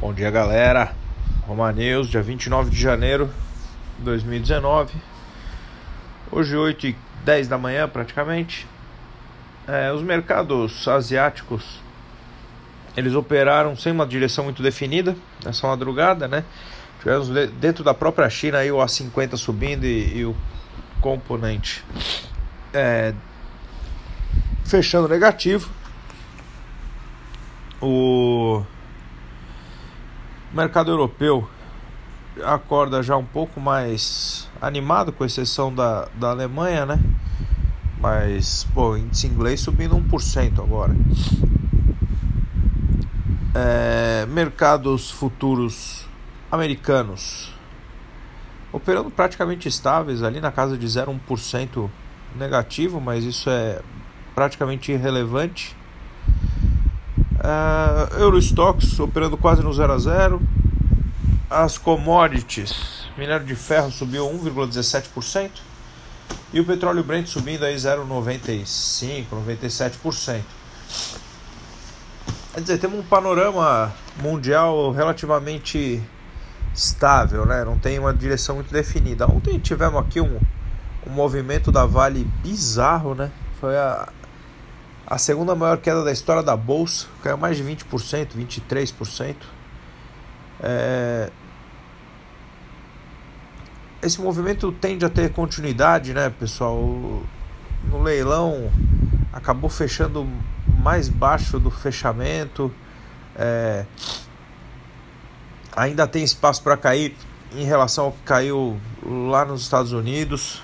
Bom dia, galera. Roma News, dia 29 de janeiro de 2019. Hoje, 8 e 10 da manhã, praticamente. É, os mercados asiáticos eles operaram sem uma direção muito definida nessa madrugada, né? Tivemos dentro da própria China aí o A50 subindo e, e o componente é, fechando negativo. O o mercado europeu acorda já um pouco mais animado, com exceção da, da Alemanha, né? Mas, pô, índice inglês subindo 1% agora. É, mercados futuros americanos operando praticamente estáveis ali na casa de 0,1% negativo, mas isso é praticamente irrelevante. Uh, Eurostox operando quase no 0 a 0. As commodities, minério de ferro subiu 1,17% e o petróleo Brent subindo aí 0,95, 97%. Quer dizer, temos um panorama mundial relativamente estável, né? Não tem uma direção muito definida. Ontem tivemos aqui um, um movimento da Vale bizarro, né? Foi a, a segunda maior queda da história da bolsa, caiu mais de 20%, 23%. É... Esse movimento tende a ter continuidade, né, pessoal? No leilão acabou fechando mais baixo do fechamento. É... Ainda tem espaço para cair em relação ao que caiu lá nos Estados Unidos.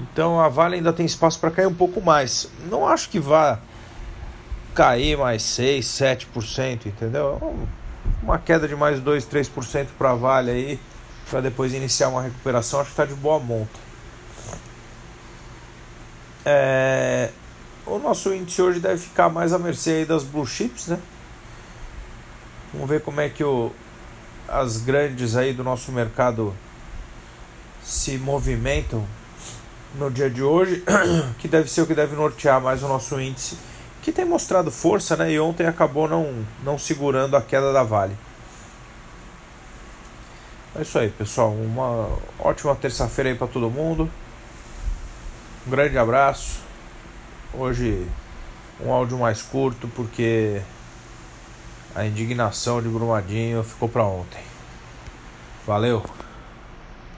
Então a Vale ainda tem espaço para cair um pouco mais. Não acho que vá cair mais 6, 7%, entendeu? Uma queda de mais 2, 3% para a Vale aí, para depois iniciar uma recuperação, acho que está de boa monta. É... O nosso índice hoje deve ficar mais à mercê das blue chips, né? Vamos ver como é que o... as grandes aí do nosso mercado se movimentam no dia de hoje, que deve ser o que deve nortear mais o nosso índice, que tem mostrado força, né? E ontem acabou não, não segurando a queda da Vale. É isso aí, pessoal. Uma ótima terça-feira aí para todo mundo. Um grande abraço. Hoje um áudio mais curto porque a indignação de Brumadinho ficou para ontem. Valeu.